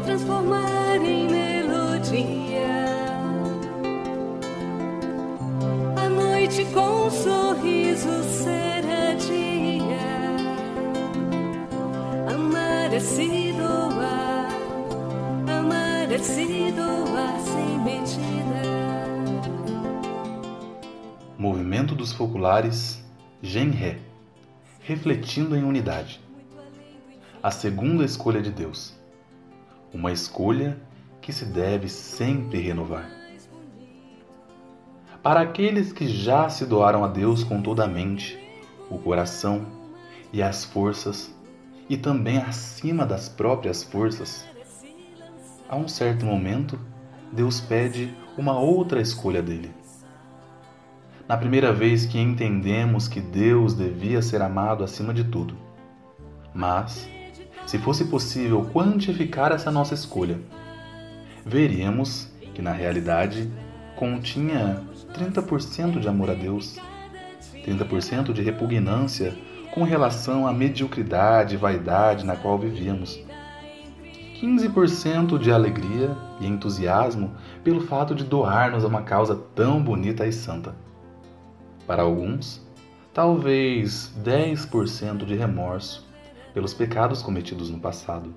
transformar em melodia. A noite com um sorriso será dia. Amar é se doar amar é se doar sem medida. Movimento dos Populares Genré, Refletindo em Unidade. A segunda escolha de Deus. Uma escolha que se deve sempre renovar. Para aqueles que já se doaram a Deus com toda a mente, o coração e as forças, e também acima das próprias forças, a um certo momento, Deus pede uma outra escolha dele. Na primeira vez que entendemos que Deus devia ser amado acima de tudo. Mas, se fosse possível quantificar essa nossa escolha, veríamos que na realidade continha 30% de amor a Deus, 30% de repugnância com relação à mediocridade e vaidade na qual vivíamos, 15% de alegria e entusiasmo pelo fato de doar-nos a uma causa tão bonita e santa. Para alguns, talvez 10% de remorso pelos pecados cometidos no passado.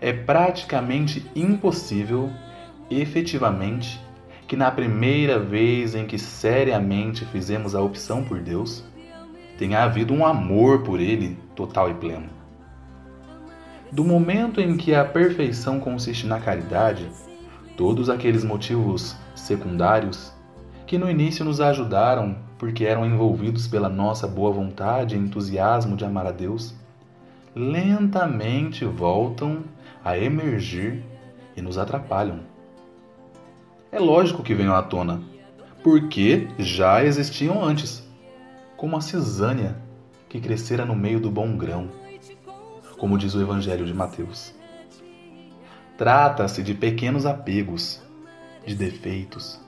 É praticamente impossível, efetivamente, que na primeira vez em que seriamente fizemos a opção por Deus, tenha havido um amor por Ele total e pleno. Do momento em que a perfeição consiste na caridade, todos aqueles motivos secundários que no início nos ajudaram porque eram envolvidos pela nossa boa vontade e entusiasmo de amar a Deus, lentamente voltam a emergir e nos atrapalham é lógico que venham à tona, porque já existiam antes, como a cisânia que crescera no meio do bom grão, como diz o Evangelho de Mateus. Trata-se de pequenos apegos, de defeitos,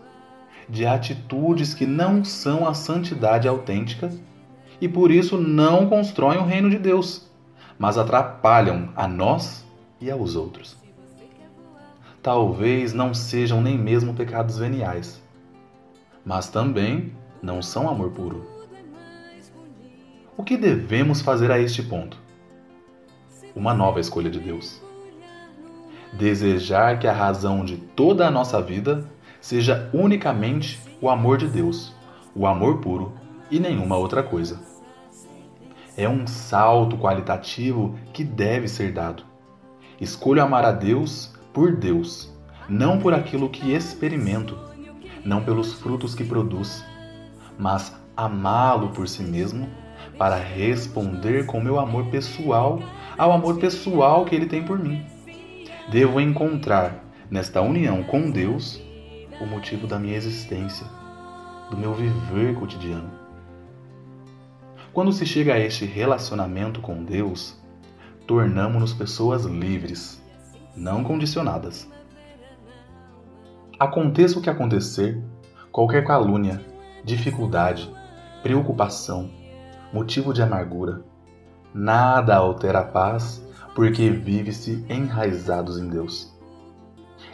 de atitudes que não são a santidade autêntica e por isso não constroem o reino de Deus, mas atrapalham a nós e aos outros talvez não sejam nem mesmo pecados veniais, mas também não são amor puro. O que devemos fazer a este ponto? Uma nova escolha de Deus. Desejar que a razão de toda a nossa vida seja unicamente o amor de Deus, o amor puro e nenhuma outra coisa. É um salto qualitativo que deve ser dado. Escolho amar a Deus por Deus, não por aquilo que experimento, não pelos frutos que produz, mas amá-lo por si mesmo para responder com meu amor pessoal ao amor pessoal que ele tem por mim. Devo encontrar nesta união com Deus o motivo da minha existência, do meu viver cotidiano. Quando se chega a este relacionamento com Deus, tornamos-nos pessoas livres não condicionadas. Aconteça o que acontecer, qualquer calúnia, dificuldade, preocupação, motivo de amargura, nada altera a paz, porque vive-se enraizados em Deus.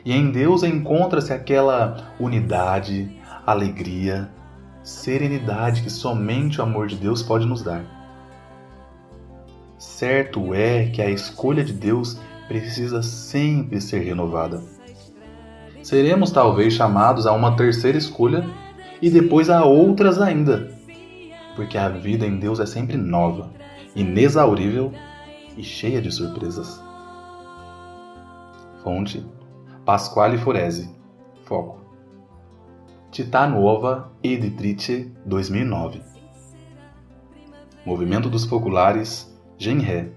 E em Deus encontra-se aquela unidade, alegria, serenidade que somente o amor de Deus pode nos dar. Certo é que a escolha de Deus precisa sempre ser renovada. Seremos talvez chamados a uma terceira escolha e depois a outras ainda, porque a vida em Deus é sempre nova, inexaurível e cheia de surpresas. Fonte: Pasquale Forese. Foco: Tita Nuova Editrice 2009. Movimento dos Foculares, Genré.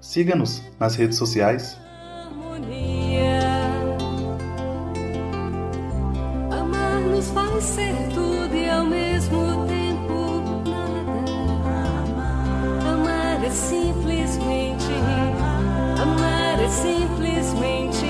Siga-nos nas redes sociais. Amar nos faz ser tudo e ao mesmo tempo. Amar é simplesmente, amar é simplesmente